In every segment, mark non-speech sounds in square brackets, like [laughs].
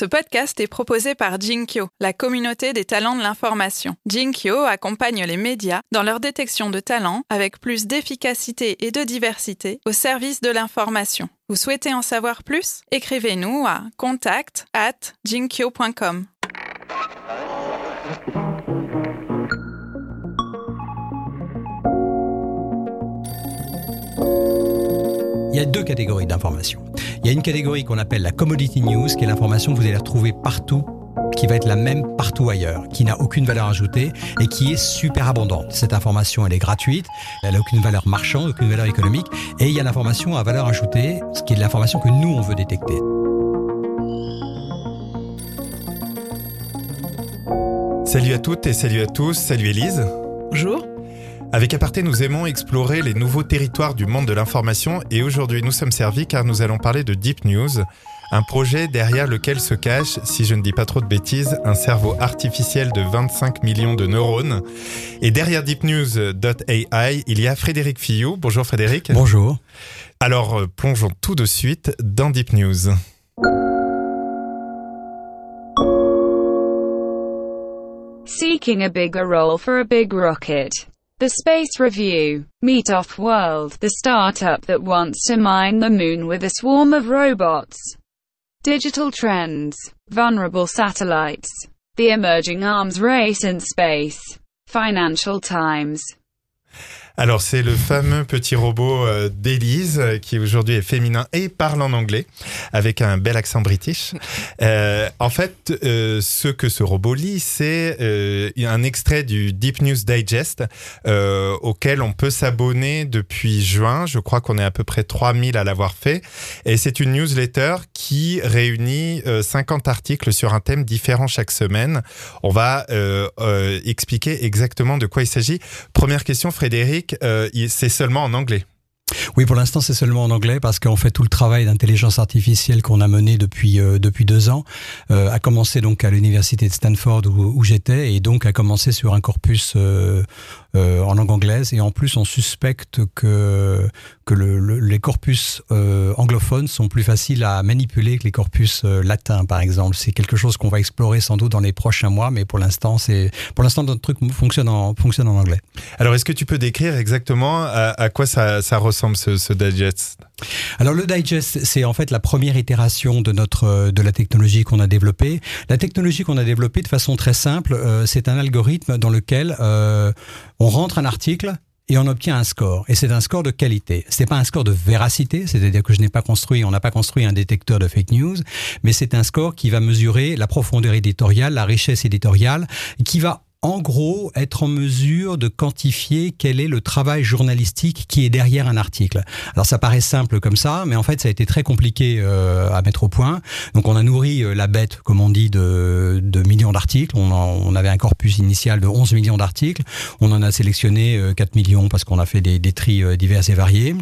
Ce podcast est proposé par Jinkyo, la communauté des talents de l'information. Jinkyo accompagne les médias dans leur détection de talents avec plus d'efficacité et de diversité au service de l'information. Vous souhaitez en savoir plus? Écrivez-nous à contact at jinkyo.com. y a deux catégories d'informations. Il y a une catégorie qu'on appelle la commodity news, qui est l'information que vous allez retrouver partout qui va être la même partout ailleurs, qui n'a aucune valeur ajoutée et qui est super abondante. Cette information, elle est gratuite, elle n'a aucune valeur marchande, aucune valeur économique, et il y a l'information à valeur ajoutée, ce qui est l'information que nous, on veut détecter. Salut à toutes et salut à tous, salut Élise. Bonjour. Avec Aparté, nous aimons explorer les nouveaux territoires du monde de l'information et aujourd'hui nous sommes servis car nous allons parler de Deep News, un projet derrière lequel se cache, si je ne dis pas trop de bêtises, un cerveau artificiel de 25 millions de neurones. Et derrière deepnews.ai, il y a Frédéric Fillou. Bonjour Frédéric. Bonjour. Alors euh, plongeons tout de suite dans Deep News. Seeking a bigger role for a big rocket. The Space Review. Meet Off World, the startup that wants to mine the moon with a swarm of robots. Digital trends. Vulnerable satellites. The emerging arms race in space. Financial Times. Alors c'est le fameux petit robot euh, d'Élise euh, qui aujourd'hui est féminin et parle en anglais avec un bel accent british. [laughs] Euh, en fait, euh, ce que ce robot lit, c'est euh, un extrait du Deep News Digest auquel on peut s'abonner depuis juin. Je crois qu'on est à peu près 3000 à l'avoir fait. Et c'est une newsletter qui réunit euh, 50 articles sur un thème différent chaque semaine. On va expliquer exactement de quoi il s'agit. Première question, Frédéric, euh, c'est seulement en anglais. Oui, pour l'instant, c'est seulement en anglais parce qu'en fait, tout le travail d'intelligence artificielle qu'on a mené depuis euh, depuis deux ans euh, a commencé donc à l'université de Stanford où, où j'étais et donc a commencé sur un corpus euh, euh, en langue anglaise et en plus, on suspecte que que le, le- les corpus euh, anglophones sont plus faciles à manipuler que les corpus euh, latins, par exemple. C'est quelque chose qu'on va explorer sans doute dans les prochains mois, mais pour l'instant, c'est pour l'instant notre truc fonctionne en fonctionne en anglais. Alors, est-ce que tu peux décrire exactement à, à quoi ça, ça ressemble ce, ce Alors le digest, c'est en fait la première itération de notre euh, de la technologie qu'on a développée. La technologie qu'on a développée de façon très simple, euh, c'est un algorithme dans lequel euh, on rentre un article et on obtient un score. Et c'est un score de qualité. C'est pas un score de véracité, c'est-à-dire que je n'ai pas construit, on n'a pas construit un détecteur de fake news, mais c'est un score qui va mesurer la profondeur éditoriale, la richesse éditoriale, qui va en gros être en mesure de quantifier quel est le travail journalistique qui est derrière un article. Alors ça paraît simple comme ça, mais en fait ça a été très compliqué euh, à mettre au point. Donc on a nourri euh, la bête, comme on dit, de, de millions d'articles. On, on avait un corpus initial de 11 millions d'articles. On en a sélectionné euh, 4 millions parce qu'on a fait des, des tris euh, divers et variés.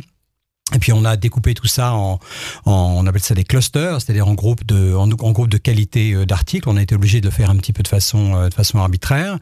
Et puis on a découpé tout ça en, en on appelle ça des clusters, c'est-à-dire en groupe de en, en groupe de qualité euh, d'articles. On a été obligé de le faire un petit peu de façon euh, de façon arbitraire.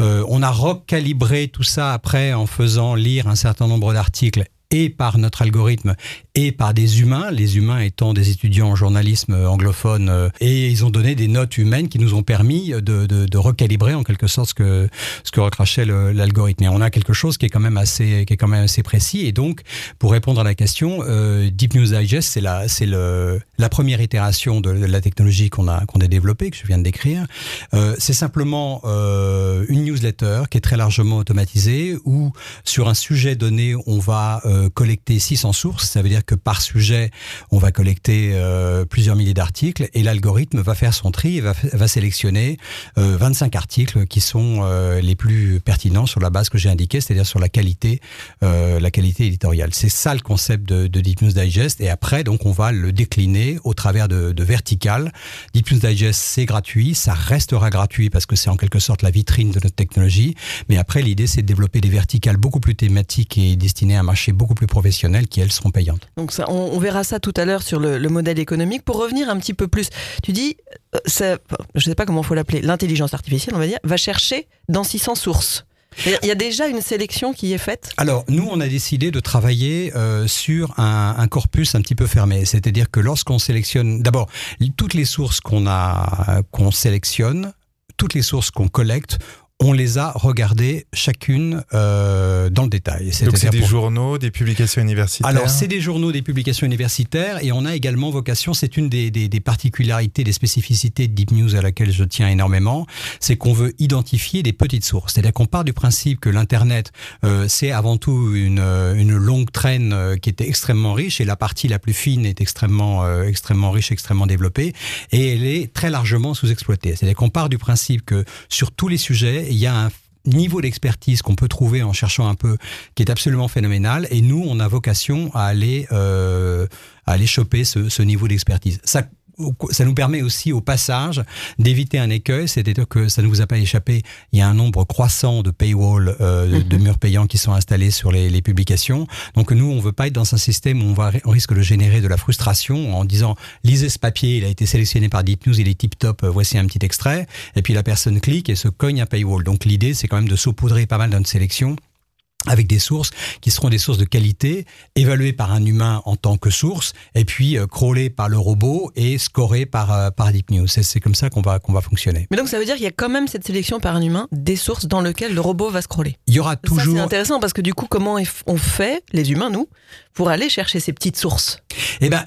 Euh, on a recalibré tout ça après en faisant lire un certain nombre d'articles et par notre algorithme et par des humains, les humains étant des étudiants en journalisme euh, anglophone, euh, et ils ont donné des notes humaines qui nous ont permis de, de, de recalibrer en quelque sorte ce que ce que recrachait l'algorithme. Et on a quelque chose qui est quand même assez qui est quand même assez précis. Et donc, pour répondre à la question, euh, Deep News Digest, c'est la c'est le la première itération de, de la technologie qu'on a qu'on a développée que je viens de décrire. Euh, c'est simplement euh, une newsletter qui est très largement automatisée où sur un sujet donné, on va euh, collecter 600 sources. Ça veut dire que par sujet, on va collecter euh, plusieurs milliers d'articles et l'algorithme va faire son tri et va, va sélectionner euh, 25 articles qui sont euh, les plus pertinents sur la base que j'ai indiquée, c'est-à-dire sur la qualité, euh, la qualité éditoriale. C'est ça le concept de, de Deep News Digest. Et après, donc, on va le décliner au travers de, de verticales. Deep News Digest, c'est gratuit, ça restera gratuit parce que c'est en quelque sorte la vitrine de notre technologie. Mais après, l'idée, c'est de développer des verticales beaucoup plus thématiques et destinées à un marché beaucoup plus professionnelles qui, elles, seront payantes. Donc on, verra ça tout à l'heure sur le, le modèle économique. Pour revenir un petit peu plus, tu dis, euh, ça, je ne sais pas comment faut l'appeler, l'intelligence artificielle, on va dire, va chercher dans 600 sources. Il y a déjà une sélection qui est faite? Alors, nous, on a décidé de travailler euh, sur un, un, corpus un petit peu fermé. C'est-à-dire que lorsqu'on sélectionne, d'abord, toutes les sources qu'on a, qu'on sélectionne, toutes les sources qu'on collecte, on les a regardées chacune euh, dans le détail. Donc c'est des journaux, des publications universitaires Alors c'est des journaux, des publications universitaires et on a également vocation, c'est une des, des, des, particularités, des spécificités de Deep News à laquelle je tiens énormément, c'est qu'on veut identifier des petites sources. C'est-à-dire qu'on part du principe que l'Internet, euh, c'est avant tout une, une longue traîne euh, qui était extrêmement riche et la partie la plus fine est extrêmement, euh, extrêmement riche, extrêmement développée et elle est très largement sous-exploitée. C'est-à-dire qu'on part du principe que sur tous les sujets, il y a un niveau d'expertise qu'on peut trouver en cherchant un peu qui est absolument phénoménal. Et nous on a vocation à aller euh, à aller choper ce, niveau d'expertise ça nous permet aussi au passage d'éviter un écueil, c'est-à-dire que ça ne vous a pas échappé, il y a un nombre croissant de paywall, euh, -hmm. de murs payants qui sont installés sur les, les, publications. Donc nous, on veut pas être dans un système où on, va, on risque de générer de la frustration en disant lisez ce papier, il a été sélectionné par Deep News, il est tip top, voici un petit extrait, et puis la personne clique et se cogne un paywall. Donc l'idée, c'est quand même de saupoudrer pas mal notre sélection avec des sources qui seront des sources de qualité, évaluées par un humain en tant que source, et puis euh, crawlées par le robot et scorées par, euh, par Deep News. C'est comme ça qu'on va, qu'on va fonctionner. Mais donc ça veut dire qu'il y a quand même cette sélection par un humain des sources dans lesquelles le robot va scroller. Il y aura toujours... C'est intéressant parce que du coup, comment on fait, les humains, nous, pour aller chercher ces petites sources? Eh ben,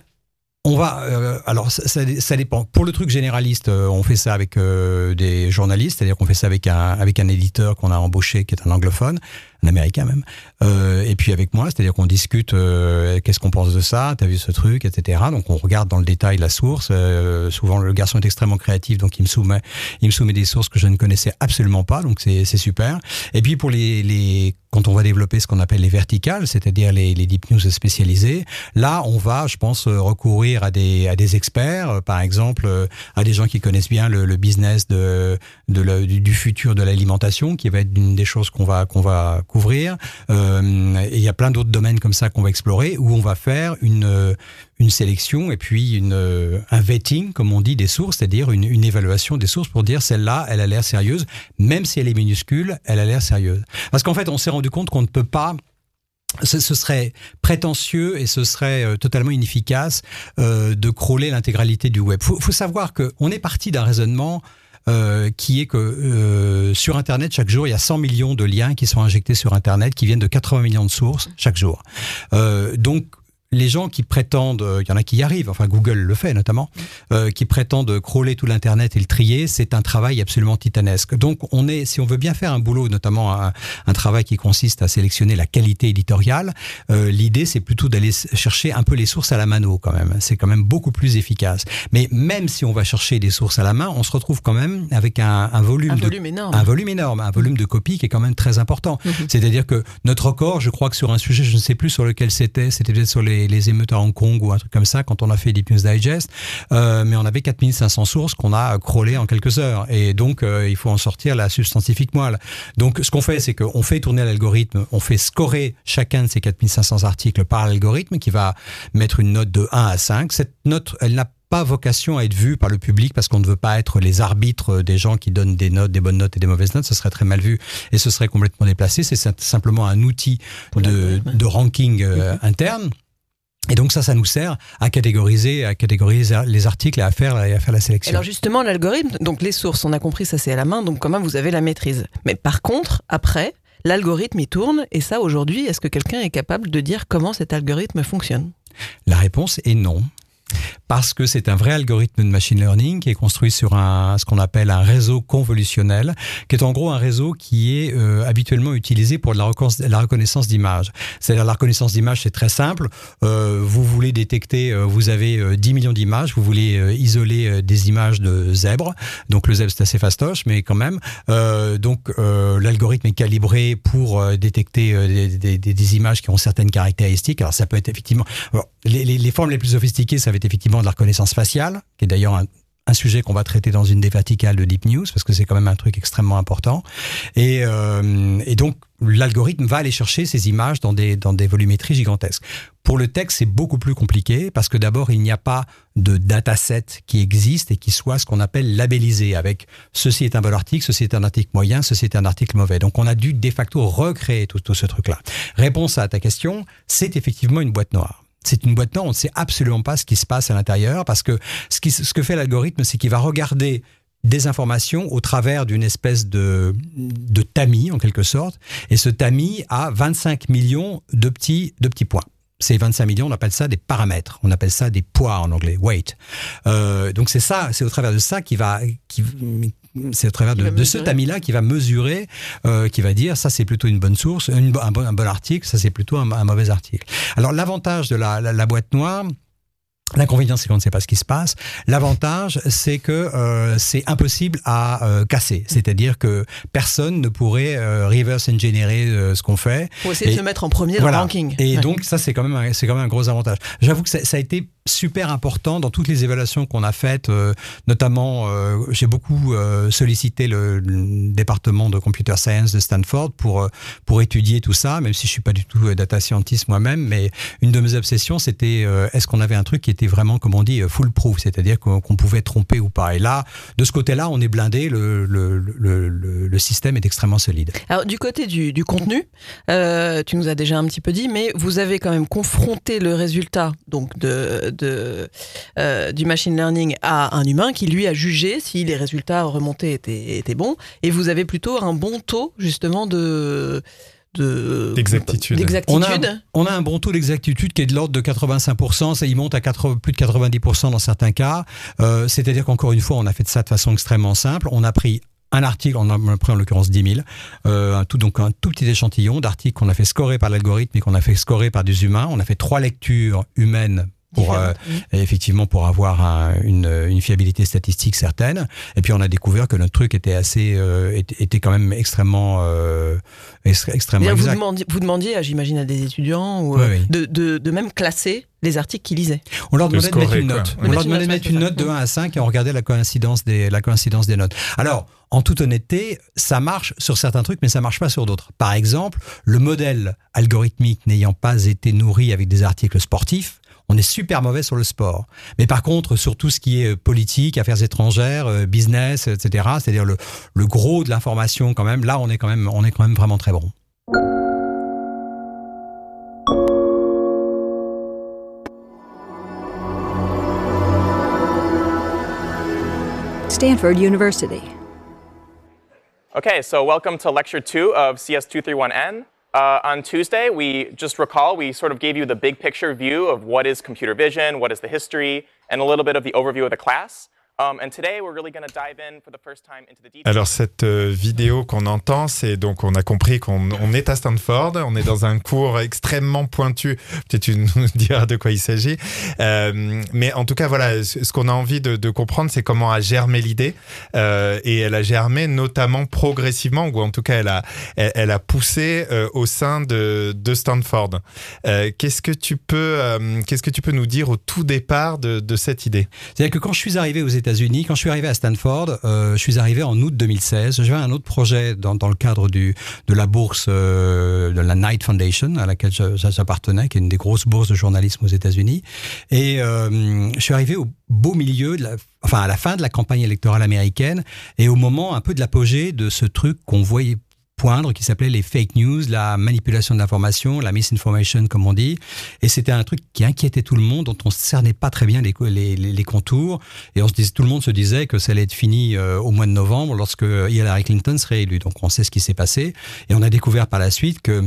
on va euh, alors ça, ça, ça, dépend. Pour le truc généraliste, euh, on fait ça avec euh, des journalistes, c'est-à-dire qu'on fait ça avec un avec un éditeur qu'on a embauché qui est un anglophone, américain même. Euh, et puis avec moi, c'est-à-dire qu'on discute euh, qu'est-ce qu'on pense de ça, t'as vu ce truc, etc. Donc on regarde dans le détail la source. Euh, souvent le garçon est extrêmement créatif, donc il me soumet il me soumet des sources que je ne connaissais absolument pas, donc c'est super. Et puis pour les les quand on va développer ce qu'on appelle les verticales, c'est-à-dire les, les deep news spécialisés, là on va, je pense, recourir à des à des experts, par exemple à des gens qui connaissent bien le, le business de, de le, du, du futur de l'alimentation, qui va être une des choses qu'on va qu'on va couvrir. Euh, et il y a plein d'autres domaines comme ça qu'on va explorer où on va faire une une sélection et puis une, un vetting, comme on dit, des sources, c'est-à-dire une, évaluation des sources pour dire celle-là, elle a l'air sérieuse, même si elle est minuscule, elle a l'air sérieuse. Parce qu'en fait, on s'est rendu compte qu'on ne peut pas ce, serait prétentieux et ce serait euh, totalement inefficace euh, de crawler l'intégralité du web. Il faut, savoir qu'on est parti d'un raisonnement euh, qui est que euh, sur Internet, chaque jour, il y a 100 millions de liens qui sont injectés sur Internet, qui viennent de 80 millions de sources chaque jour. Euh, donc, les gens qui prétendent, il y en a qui y arrivent, enfin Google le fait notamment, euh, qui prétendent crawler tout l'internet et le trier, c'est un travail absolument titanesque. Donc on est, si on veut bien faire un boulot, notamment un, un travail qui consiste à sélectionner la qualité éditoriale, euh, l'idée c'est plutôt d'aller chercher un peu les sources à la mano quand même. C'est quand même beaucoup plus efficace. Mais même si on va chercher des sources à la main, on se retrouve quand même avec un, un volume, un de, volume énorme, un volume énorme, un volume de copies qui est quand même très important. Mmh. C'est-à-dire que notre record, je crois que sur un sujet, je ne sais plus sur lequel c'était, c'était peut-être sur les les, émeutes à Hong Kong ou un truc comme ça quand on a fait Deep News Digest, euh, mais on avait 4500 sources qu'on a crawlées en quelques heures. Et donc, euh, il faut en sortir la substantifique moelle. Donc, ce qu'on fait, c'est qu'on fait tourner l'algorithme, on fait scorer chacun de ces 4500 articles par l'algorithme qui va mettre une note de 1 à 5. Cette note, elle n'a pas vocation à être vue par le public parce qu'on ne veut pas être les arbitres des gens qui donnent des notes, des bonnes notes et des mauvaises notes. Ce serait très mal vu et ce serait complètement déplacé. C'est simplement un outil de, de ranking euh, interne. Et donc ça, ça nous sert à catégoriser, à catégoriser les articles et à faire, et à faire la sélection. Alors justement, l'algorithme, donc les sources, on a compris, ça c'est à la main, donc quand même vous avez la maîtrise. Mais par contre, après, l'algorithme il tourne, et ça aujourd'hui, est-ce que quelqu'un est capable de dire comment cet algorithme fonctionne? La réponse est non parce que c'est un vrai algorithme de machine learning qui est construit sur un, ce qu'on appelle un réseau convolutionnel, qui est en gros un réseau qui est euh, habituellement utilisé pour la, reconnaissance d'image. C'est-à-dire la reconnaissance d'image, c'est très simple. Euh, vous voulez détecter, euh, vous avez euh, 10 millions d'images, vous voulez isoler des images de zèbres. Donc le zèbre, c'est assez fastoche, mais quand même. donc l'algorithme est calibré pour détecter des, des, images qui ont certaines caractéristiques. Alors ça peut être effectivement... Les, les formes les plus sophistiquées, ça va être effectivement de la reconnaissance faciale, qui est d'ailleurs un sujet qu'on va traiter dans une des verticales de Deep News parce que c'est quand même un truc extrêmement important. Et, euh, et donc l'algorithme va aller chercher ces images dans des dans des volumétries gigantesques. Pour le texte, c'est beaucoup plus compliqué parce que d'abord il n'y a pas de dataset qui existe et qui soit ce qu'on appelle labellisé avec ceci est un bon article, ceci est un article moyen, ceci est un article mauvais. Donc on a dû de facto recréer tout, tout ce truc-là. Réponse à ta question, c'est effectivement une boîte noire c'est une boîte noire, on ne sait absolument pas ce qui se passe à l'intérieur parce que ce, qui, ce que fait l'algorithme, c'est qu'il va regarder des informations au travers d'une espèce de, de tamis, en quelque sorte. Et ce tamis a 25 millions de petits, de petits points. Ces 25 millions, on appelle ça des paramètres, on appelle ça des poids en anglais, weight. Euh, donc c'est ça, c'est au travers de ça qui va, qui, c'est au travers de, de, ce tamis-là qui va mesurer, euh, qui va dire ça c'est plutôt une bonne source, une, un, bon, un, bon, article, ça c'est plutôt un, un, mauvais article. Alors l'avantage de la, la, la boîte noire, L'inconvénient, c'est qu'on ne sait pas ce qui se passe. L'avantage, c'est que euh, c'est impossible à euh, casser. C'est-à-dire que personne ne pourrait euh, reverse engineer euh, ce qu'on fait. Pour essayer et, de se mettre en premier voilà. dans le ranking. Et ouais. donc, ça, c'est quand même, c'est quand même un gros avantage. J'avoue que ça, ça, a été super important dans toutes les évaluations qu'on a faites, euh, notamment euh, j'ai beaucoup euh, sollicité le, département de computer science de Stanford pour pour étudier tout ça, même si je suis pas du tout data scientist moi-même, mais une de mes obsessions c'était est-ce qu'on avait un truc qui était vraiment comme on dit full proof, c'est-à-dire qu'on qu pouvait tromper ou pas. Et là, de ce côté-là, on est blindé, le, le, le, le, système est extrêmement solide. Alors du côté du, du contenu, tu nous as déjà un petit peu dit, mais vous avez quand même confronté le résultat donc de de, euh, du machine learning à un humain qui lui a jugé si les résultats remontés étaient, étaient bons. Et vous avez plutôt un bon taux justement de d'exactitude. On, a, on a un bon taux d'exactitude qui est de l'ordre de 85%, ça y monte à 80, plus de 90% dans certains cas. Euh, C'est-à-dire qu'encore une fois, on a fait ça de façon extrêmement simple. On a pris un article, on a pris en l'occurrence 10 000, euh, un tout, donc un tout petit échantillon d'articles qu'on a fait scorer par l'algorithme et qu'on a fait scorer par des humains. On a fait trois lectures humaines pour euh, effectivement pour avoir un, une, une, fiabilité statistique certaine. Et puis on a découvert que notre truc était assez euh, était, quand même extrêmement euh, extrêmement exact. Vous demandiez, vous demandiez j'imagine à des étudiants ou oui, oui. De, de, de même classer les articles qu'ils lisaient. On leur demandait de, mettre une note. On leur demandait de mettre une note de 1 à 5 et on regardait la coïncidence des la coïncidence des notes. Alors en toute honnêteté, ça marche sur certains trucs, mais ça marche pas sur d'autres. Par exemple, le modèle algorithmique n'ayant pas été nourri avec des articles sportifs, on est super mauvais sur le sport. Mais par contre, sur tout ce qui est politique, affaires étrangères, business, etc., c'est-à-dire le, le gros de l'information quand même, là, on est quand même, on est quand même vraiment très bon. Stanford University. Okay, so welcome to lecture two of CS231N. Uh, on Tuesday, we just recall we sort of gave you the big picture view of what is computer vision, what is the history, and a little bit of the overview of the class. Um, Alors cette euh, vidéo qu'on entend, c'est donc on a compris qu'on on est à Stanford, on est dans un cours extrêmement pointu. Peut-être tu nous [laughs] diras de quoi il s'agit. Euh, mais en tout cas, voilà, ce qu'on a envie de, de comprendre, c'est comment a germé l'idée. Euh, et elle a germé notamment progressivement, ou en tout cas, elle a, elle, elle a poussé euh, au sein de, de Stanford. Euh, qu'est-ce que tu peux, euh, qu'est-ce que tu peux nous dire au tout départ de, de cette idée? C'est-à-dire que quand je suis arrivé aux États États-Unis. Quand je suis arrivé à Stanford, euh, je suis arrivé en août 2016. J'avais un autre projet dans, le cadre de la bourse euh, de la Knight Foundation, à laquelle j'appartenais, qui est une des grosses bourses de journalisme aux États-Unis. Et euh, je suis arrivé au beau milieu, enfin à la fin de la campagne électorale américaine, et au moment un peu de l'apogée de ce truc qu'on voyait poindre qui s'appelait les fake news, la manipulation de l'information, la misinformation comme on dit. Et c'était un truc qui inquiétait tout le monde, dont on ne cernait pas très bien les, les, contours. Et on se disait, tout le monde se disait que ça allait être fini euh, au mois de novembre lorsque Hillary Clinton serait élue. Donc on sait ce qui s'est passé. Et on a découvert par la suite que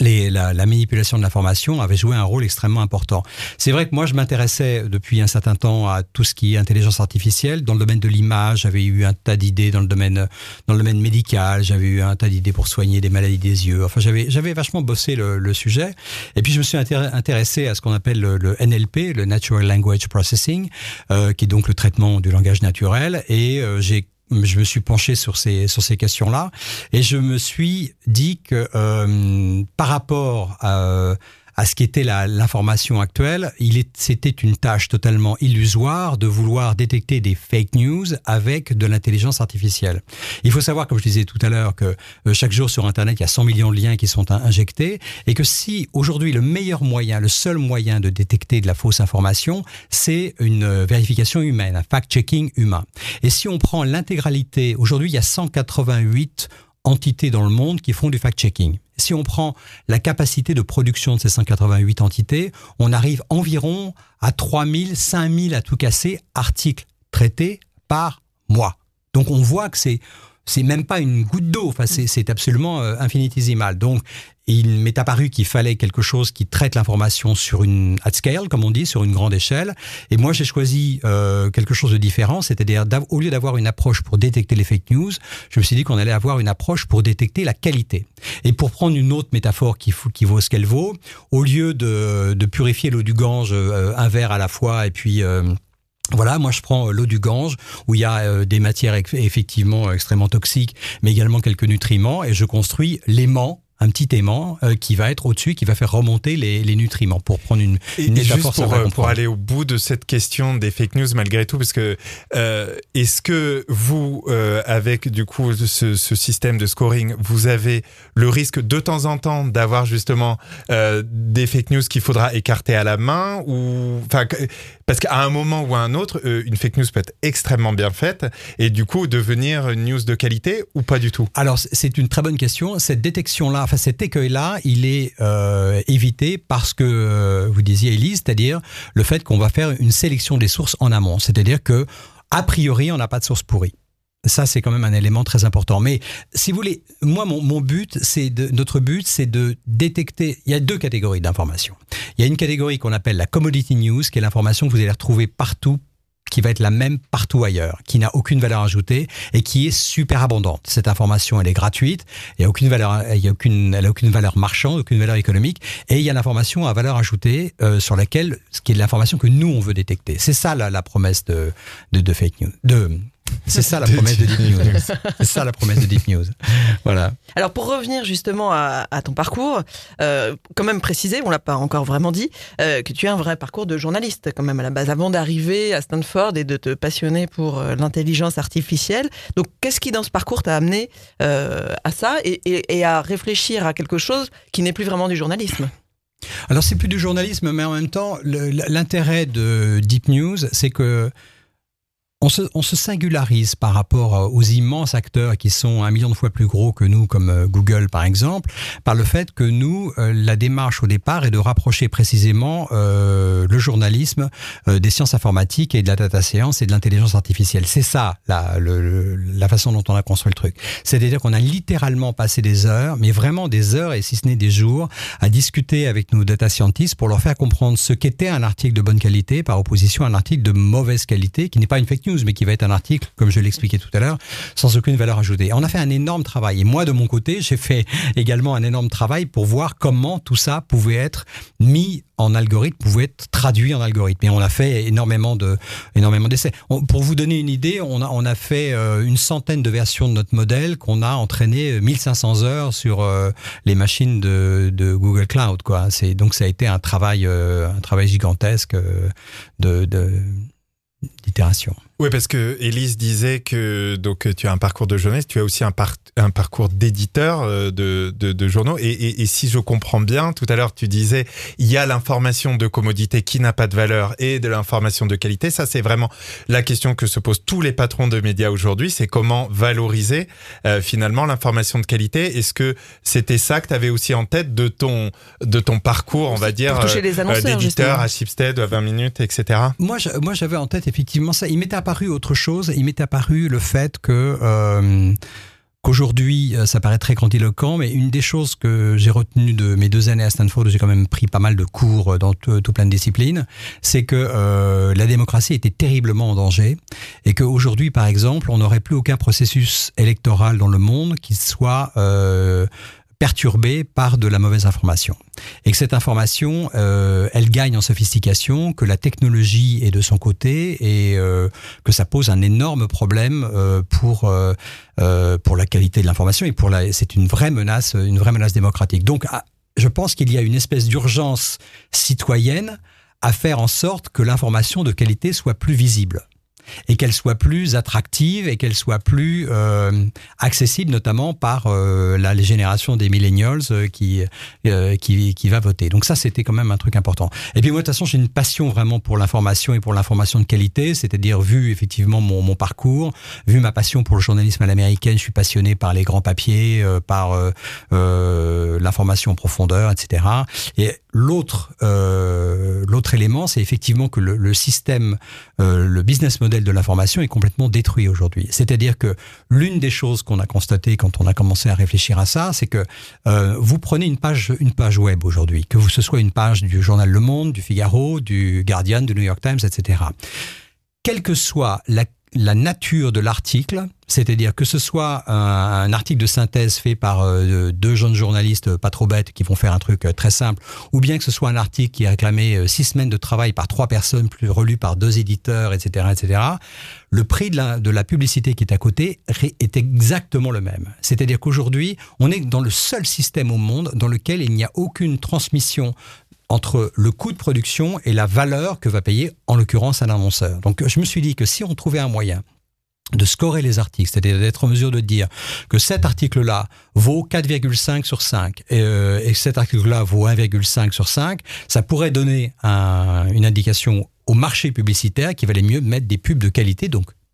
les, la, la, manipulation de l'information avait joué un rôle extrêmement important. C'est vrai que moi, je m'intéressais depuis un certain temps à tout ce qui est intelligence artificielle. Dans le domaine de l'image, j'avais eu un tas d'idées dans le domaine dans le domaine médical. J'avais eu un tas d'idées pour soigner des maladies des yeux. Enfin, j'avais j'avais vachement bossé le, le, sujet. Et puis, je me suis intéressé à ce qu'on appelle le, le, NLP, le Natural Language Processing, euh, qui est donc le traitement du langage naturel. Et euh, j'ai je me suis penché sur ces sur ces questions-là. Et je me suis dit que euh, par rapport à, à ce qu'était l'information actuelle, c'était une tâche totalement illusoire de vouloir détecter des fake news avec de l'intelligence artificielle. Il faut savoir, comme je disais tout à l'heure, que euh, chaque jour sur Internet, il y a 100 millions de liens qui sont injectés et que si aujourd'hui le meilleur moyen, le seul moyen de détecter de la fausse information, c'est une euh, vérification humaine, un fact-checking humain. Et si on prend l'intégralité, aujourd'hui il y a 188 entités dans le monde qui font du fact-checking. Si on prend la capacité de production de ces 188 entités, on arrive environ à 3000, 5000 à tout casser articles traités par mois. Donc on voit que c'est c'est même pas une goutte d'eau. Enfin, c'est absolument euh, infinitésimal. Donc, il m'est apparu qu'il fallait quelque chose qui traite l'information sur une at scale, comme on dit, sur une grande échelle. Et moi, j'ai choisi euh, quelque chose de différent, c'est-à-dire au lieu d'avoir une approche pour détecter les fake news, je me suis dit qu'on allait avoir une approche pour détecter la qualité. Et pour prendre une autre métaphore qui, qui vaut ce qu'elle vaut, au lieu de, de purifier l'eau du Gange euh, un verre à la fois et puis voilà, moi je prends euh, l'eau du Gange où il y a euh, des matières effectivement extrêmement toxiques, mais également quelques nutriments, et je construis l'aimant un petit aimant euh, qui va être au-dessus, qui va faire remonter les, les nutriments pour prendre une, une et juste pour, euh, pour, aller au bout de cette question des fake news malgré tout, parce que euh, est-ce que vous, avec du coup ce, ce, système de scoring, vous avez le risque de temps en temps d'avoir justement des fake news qu'il faudra écarter à la main ou enfin parce qu'à un moment ou à un autre, une fake news peut être extrêmement bien faite et du coup devenir une news de qualité ou pas du tout? Alors c'est une très bonne question. Cette détection là enfin cet écueil-là, il est euh, évité parce que euh, vous disiez Elise, c'est-à-dire le fait qu'on va faire une sélection des sources en amont, c'est-à-dire que a priori on n'a pas de source pourrie. Ça, c'est quand même un élément très important. Mais si vous voulez, moi, mon, but, c'est notre but, c'est de détecter. Il y a deux catégories d'informations. Il y a une catégorie qu'on appelle la commodity news, qui est l'information que vous allez retrouver partout qui va être la même partout ailleurs, qui n'a aucune valeur ajoutée et qui est super abondante. Cette information, elle est gratuite, il y a aucune valeur, il a aucune, elle a aucune valeur marchande, aucune valeur économique, et il y a l'information à valeur ajoutée euh, sur laquelle, ce qui est l'information que nous on veut détecter. C'est ça la, la promesse de, de, de fake news, de c'est ça la promesse de Deep News. [laughs] C'est ça la promesse de Deep News. Voilà. Alors pour revenir justement à, ton parcours, euh, quand même préciser, on l'a pas encore vraiment dit, euh, que tu as un vrai parcours de journaliste quand même à la base, avant d'arriver à Stanford et de te passionner pour euh, l'intelligence artificielle. Donc qu'est-ce qui dans ce parcours t'a amené à ça et, à réfléchir à quelque chose qui n'est plus vraiment du journalisme? Alors c'est plus du journalisme, mais en même temps, l'intérêt de Deep News, c'est que on se, on se, singularise par rapport euh, aux immenses acteurs qui sont un million de fois plus gros que nous, comme euh, Google par exemple, par le fait que nous, euh, la démarche au départ est de rapprocher précisément euh, le journalisme des sciences informatiques et de la data science et de l'intelligence artificielle. C'est ça la, le, la façon dont on a construit le truc. C'est-à-dire qu'on a littéralement passé des heures, mais vraiment des heures et si ce n'est des jours, à discuter avec nos data scientists pour leur faire comprendre ce qu'était un article de bonne qualité par opposition à un article de mauvaise qualité qui n'est pas une fake mais qui va être un article, comme je l'expliquais tout à l'heure, sans aucune valeur ajoutée. On a fait un énorme travail. Et moi, de mon côté, j'ai fait également un énorme travail pour voir comment tout ça pouvait être mis en algorithme, pouvait être traduit en algorithme. Et on a fait énormément de, énormément d'essais. Pour vous donner une idée, on a, on a fait euh, une centaine de versions de notre modèle qu'on a entraîné 1500 heures sur euh, les machines de, Google Cloud, donc ça a été un travail, euh, un travail gigantesque de, de d'itération. Oui, parce que Elise disait que donc tu as un parcours de jeunesse, tu as aussi un, un parcours d'éditeur euh, de, de, de, journaux. Et, et, et, si je comprends bien, tout à l'heure tu disais il y a l'information de commodité qui n'a pas de valeur et de l'information de qualité. Ça, c'est vraiment la question que se posent tous les patrons de médias aujourd'hui. C'est comment valoriser euh, finalement l'information de qualité. Est-ce que c'était ça que tu avais aussi en tête de ton de ton parcours, on va dire, euh, d'éditeur à Shipstead, à 20 minutes, etc. Moi, moi, j'avais en tête effectivement ça. Il m'était apparu autre chose. Il m'est apparu le fait que euh, qu'aujourd'hui, euh, ça paraît très grandiloquent, mais une des choses que j'ai retenues de mes deux années à Stanford, où j'ai quand même pris pas mal de cours dans tout, plein de disciplines, c'est que euh, la démocratie était terriblement en danger et qu'aujourd'hui, par exemple, on n'aurait plus aucun processus électoral dans le monde qui soit perturbée par de la mauvaise information. Et que cette information, euh, elle gagne en sophistication, que la technologie est de son côté et euh, que ça pose un énorme problème euh, pour euh, pour la qualité de l'information et pour la c'est une vraie menace, une vraie menace démocratique. Donc je pense qu'il y a une espèce d'urgence citoyenne à faire en sorte que l'information de qualité soit plus visible et qu'elle soit plus attractive et qu'elle soit plus euh, accessible, notamment par euh, la génération des millennials euh, qui, euh, qui, qui va voter. Donc ça, c'était quand même un truc important. Et puis moi, de toute façon, j'ai une passion vraiment pour l'information et pour l'information de qualité, c'est-à-dire vu effectivement mon, mon, parcours, vu ma passion pour le journalisme à l'américaine, je suis passionné par les grands papiers, euh, par euh, l'information en profondeur, etc. Et l'autre l'autre élément, c'est effectivement que le, le système, le business model de l'information est complètement détruit aujourd'hui. C'est-à-dire que l'une des choses qu'on a constaté quand on a commencé à réfléchir à ça, c'est que euh, vous prenez une page, une page web aujourd'hui, que ce soit une page du journal Le Monde, du Figaro, du Guardian, du New York Times, etc. Quelle que soit la la nature de l'article, c'est-à-dire que ce soit un, article de synthèse fait par euh, deux jeunes journalistes pas trop bêtes qui vont faire un truc euh, très simple, ou bien que ce soit un article qui a réclamé euh, six semaines de travail par trois personnes, plus relu par deux éditeurs, etc., etc., le prix de la publicité qui est à côté est exactement le même. C'est-à-dire qu'aujourd'hui, on est dans le seul système au monde dans lequel il n'y a aucune transmission entre le coût de production et la valeur que va payer, en l'occurrence, un annonceur. Donc, je me suis dit que si on trouvait un moyen de scorer les articles, c'est-à-dire d'être en mesure de dire que cet article-là vaut 4,5 sur 5 et, euh, et cet article-là vaut 1,5 sur 5, ça pourrait donner un, une indication au marché publicitaire qui valait mieux mettre des pubs de qualité,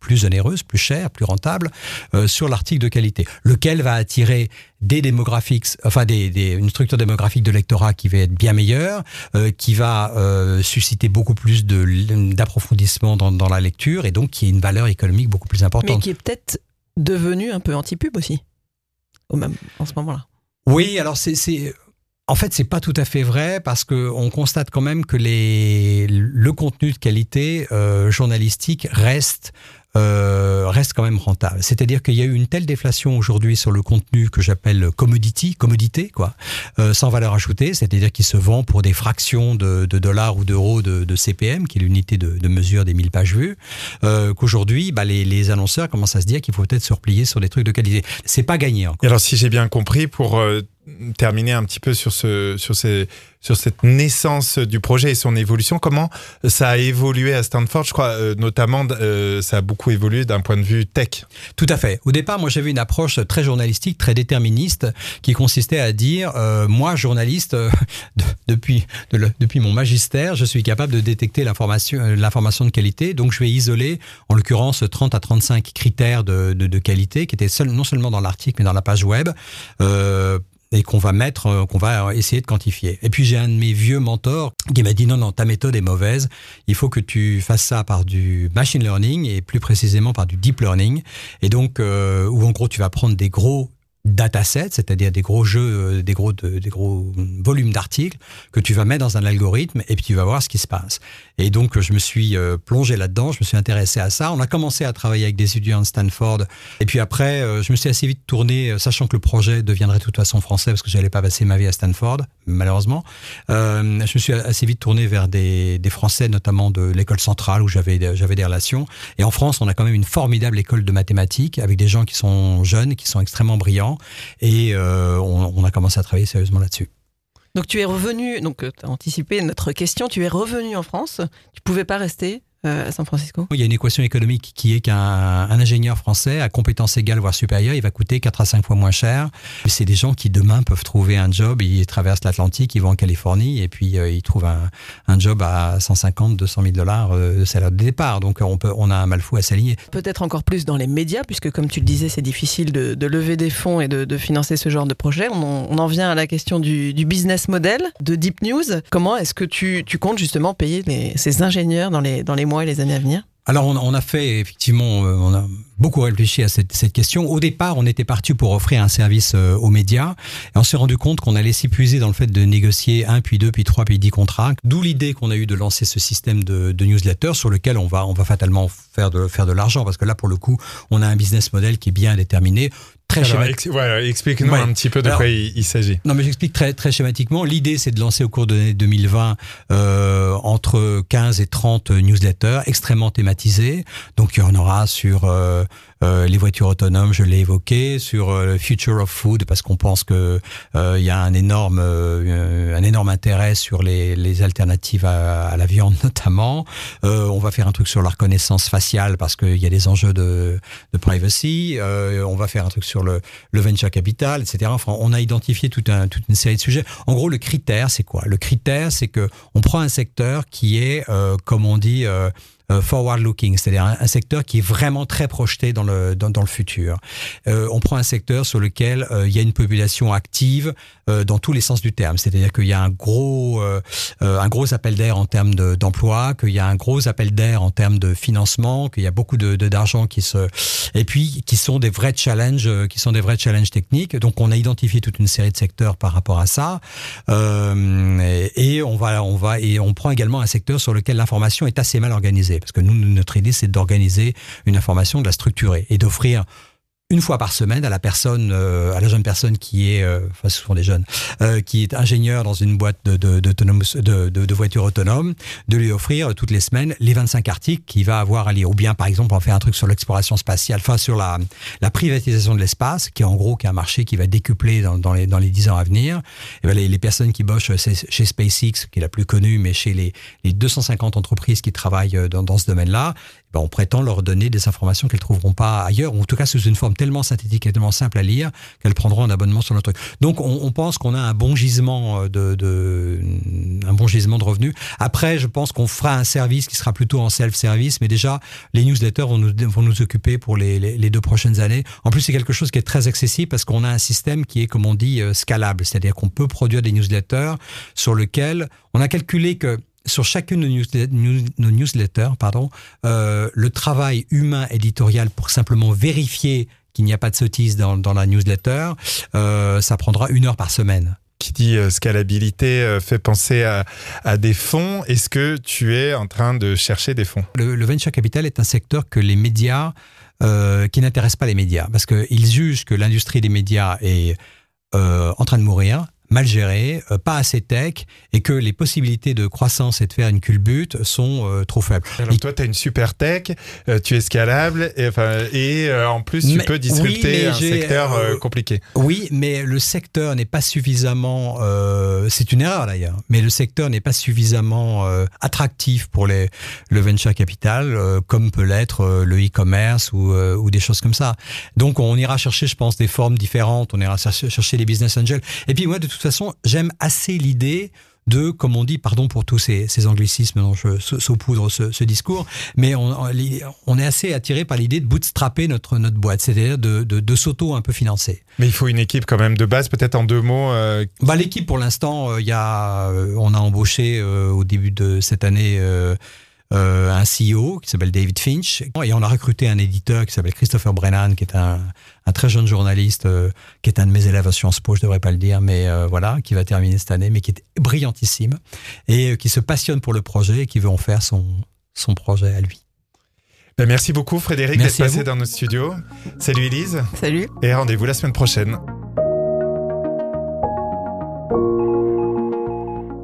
plus onéreuse, plus chère, plus rentable euh, sur l'article de qualité, lequel va attirer des démographiques, enfin des, des, une structure démographique de lectorat qui va être bien meilleure, euh, qui va euh, susciter beaucoup plus d'approfondissement dans, dans la lecture et donc qui a une valeur économique beaucoup plus importante. Mais qui est peut-être devenu un peu anti-pub aussi, au même en ce moment-là. Oui, alors c'est en fait, c'est pas tout à fait vrai parce que on constate quand même que les, le contenu de qualité euh, journalistique reste euh, reste quand même rentable. C'est-à-dire qu'il y a eu une telle déflation aujourd'hui sur le contenu que j'appelle commodity, commodité, quoi, euh, sans valeur ajoutée, c'est-à-dire qu'il se vend pour des fractions de, de dollars ou d'euros de, de, CPM, qui est l'unité de, de, mesure des 1000 pages vues, euh, qu'aujourd'hui, bah, les, les, annonceurs commencent à se dire qu'il faut peut-être se replier sur des trucs de qualité. C'est pas gagné. Et alors, si j'ai bien compris, pour euh, terminer un petit peu sur ce sur ces sur cette naissance du projet et son évolution. Comment ça a évolué à Stanford? Je crois euh, notamment euh, ça a beaucoup évolué d'un point de vue tech. Tout à fait. Au départ moi j'avais une approche très journalistique très déterministe qui consistait à dire euh, moi journaliste [laughs] de, depuis depuis mon magistère je suis capable de détecter l'information de qualité. Donc je vais isoler en l'occurrence 30 à 35 critères de, de, de qualité qui étaient seul, non seulement dans l'article mais dans la page web et qu'on va mettre, euh, qu'on va essayer de quantifier. Et puis j'ai un de mes vieux mentors qui m'a dit non, non, ta méthode est mauvaise. Il faut que tu fasses ça par du machine learning et plus précisément par du deep learning. Et donc, euh, où en gros, tu vas prendre des gros datasets, c'est-à-dire des gros jeux, des gros, de, des gros volumes d'articles que tu vas mettre dans un algorithme et puis tu vas voir ce qui se passe. Et donc je me suis euh, plongé là-dedans, je me suis intéressé à ça. On a commencé à travailler avec des étudiants de Stanford et puis après euh, je me suis assez vite tourné, euh, sachant que le projet deviendrait de toute façon français parce que j'allais pas passer ma vie à Stanford malheureusement. Euh, je me suis assez vite tourné vers des, des Français, notamment de l'école centrale où j'avais j'avais des relations. Et en France, on a quand même une formidable école de mathématiques avec des gens qui sont jeunes, qui sont extrêmement brillants et euh, on, a commencé à travailler sérieusement là-dessus. Donc tu es revenu, donc tu as anticipé notre question, tu es revenu en France, tu pouvais pas rester euh, à San Francisco Il y a une équation économique qui est qu'un un ingénieur français à compétences égales voire supérieures, il va coûter 4 à 5 fois moins cher. C'est des gens qui demain peuvent trouver un job, ils traversent l'Atlantique, ils vont en Californie et puis euh, ils trouvent un, un, job à 150, 200 000 dollars euh, de salaire de départ. Donc on, peut, on a un mal fou à s'aligner. Peut-être encore plus dans les médias, puisque comme tu le disais, c'est difficile de, de, lever des fonds et de, de, financer ce genre de projet. On en, on en vient à la question du, du, business model de Deep News. Comment est-ce que tu, tu comptes justement payer les, ces ingénieurs dans les, dans les mois et les années à venir alors on, a fait effectivement, euh, on a beaucoup réfléchi à cette, question. Au départ, on était parti pour offrir un service euh, aux médias et on s'est rendu compte qu'on allait s'épuiser dans le fait de négocier un, puis deux, puis trois, puis dix contrats. D'où l'idée qu'on a eu de lancer ce système de, de, newsletter sur lequel on va, on va fatalement faire de, faire de l'argent parce que là, pour le coup, on a un business model qui est bien déterminé. Très ex voilà, explique-nous ouais. un petit peu de Alors, quoi il, il s'agit. Non, mais j'explique très, très schématiquement. L'idée, c'est de lancer au cours de l'année 2020 euh, entre 15 et 30 newsletters extrêmement thématisés. Donc, il y en aura sur euh, euh, les voitures autonomes, je l'ai évoqué, sur euh, le future of food parce qu'on pense que il y a un énorme un énorme intérêt sur les, les alternatives à, à, la viande [laughs] notamment. on va faire un truc sur la reconnaissance faciale parce qu'il y a des enjeux de, de privacy. on va faire un truc sur le, le venture capital, etc. Enfin, on a identifié toute, un, toute une série de sujets. En gros, le critère, c'est quoi? Le critère, c'est que on prend un secteur qui est, comme on dit, euh, forward-looking, c'est-à-dire un, secteur qui est vraiment très projeté dans le, dans, le futur. Euh, on prend un secteur sur lequel euh, il y a une population active dans tous les sens du terme, c'est-à-dire qu'il y a un gros, un gros appel d'air en termes d'emploi, qu'il y a un gros appel d'air en termes de financement, qu'il y a beaucoup de d'argent qui se, et puis qui sont des vrais challenges, qui sont des vrais challenges techniques. Donc on a identifié toute une série de secteurs par rapport à ça, et, et on va, on va, et on prend également un secteur sur lequel l'information est assez mal organisée. Parce que nous, notre idée, c'est d'organiser une information, de la structurer et d'offrir une fois par semaine à la personne, euh, à la jeune personne qui est, euh, enfin ce sont des jeunes, euh, qui est ingénieur dans une boîte de, de, de, de, de voitures autonomes, de lui offrir toutes les semaines les 25 articles qu'il va avoir à lire. Ou bien, par exemple, on fait un truc sur l'exploration spatiale, enfin sur la, la privatisation de l'espace, qui est en gros qui est un marché qui va décupler dans, dans, les, dans les 10 ans à venir. Et ben, les, les, personnes qui bossent chez SpaceX, qui est la plus connue, mais chez les, les 250 entreprises qui travaillent dans, dans ce domaine-là, ben, on prétend leur donner des informations qu'elles trouveront pas ailleurs, ou en tout cas sous une forme tellement synthétique et tellement simple à lire qu'elles prendront un abonnement sur notre truc. Donc on, pense qu'on a un bon gisement euh, de, de, un bon gisement de revenus. Après, je pense qu'on fera un service qui sera plutôt en self-service, mais déjà les newsletters vont nous, vont nous occuper pour les, les, les deux prochaines années. En plus, c'est quelque chose qui est très accessible parce qu'on a un système qui est, comme on dit, euh, scalable, c'est-à-dire qu'on peut produire des newsletters sur lequel on a calculé que sur chacune de nos newsletters, pardon, euh, le travail humain éditorial pour simplement vérifier qu'il n'y a pas de sottise dans, dans la newsletter, euh, ça prendra une heure par semaine. Qui dit euh, scalabilité fait penser à, à des fonds. Est-ce que tu es en train de chercher des fonds? Le, le, venture capital est un secteur que les médias, euh, qui n'intéresse pas les médias, parce qu'ils jugent que l'industrie des médias est euh, en train de mourir mal géré, euh, pas assez tech, et que les possibilités de croissance et de faire une culbute sont euh, trop faibles. Alors toi, tu as une super tech, euh, tu es scalable, et, enfin, et en plus, tu peux disrupter un secteur compliqué. Oui, mais le secteur n'est pas suffisamment... c'est une erreur d'ailleurs, mais le secteur n'est pas suffisamment attractif pour les, le venture capital, comme peut l'être le e-commerce ou, ou des choses comme ça. Donc on ira chercher, je pense, des formes différentes, on ira chercher, chercher les business angels. Et puis moi, de toute façon, j'aime assez l'idée de, comme on dit, pardon pour tous ces, ces anglicismes dont je saupoudre ce, ce discours, mais on, on, est assez attiré par l'idée de bootstrapper notre, notre boîte, c'est-à-dire de, de, de s'auto un peu financer. Mais il faut une équipe quand même de base, peut-être en deux mots. Euh... Bah, l'équipe pour l'instant, euh, il y a, euh, on a embauché euh, au début de cette année un CEO qui s'appelle David Finch, et on a recruté un éditeur qui s'appelle Christopher Brennan, qui est un, un très jeune journaliste, euh, qui est un de mes élèves à Sciences Po, je devrais pas le dire, mais euh, voilà, qui va terminer cette année, mais qui est brillantissime, et euh, qui se passionne pour le projet et qui veut en faire son, son projet à lui. Ben merci beaucoup Frédéric d'être passé dans notre studio. Salut Elise. Salut. Et rendez-vous la semaine prochaine.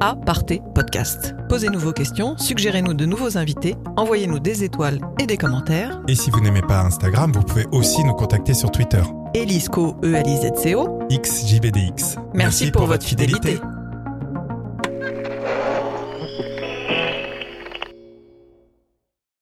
Aparté Podcast. Posez-nous vos questions, suggérez-nous de nouveaux invités, envoyez-nous des étoiles et des commentaires. Et si vous n'aimez pas Instagram, vous pouvez aussi nous contacter sur Twitter. Elisco, E-L-I-Z-C-O. XJBDX. Merci, Merci pour, pour, votre fidélité. fidélité.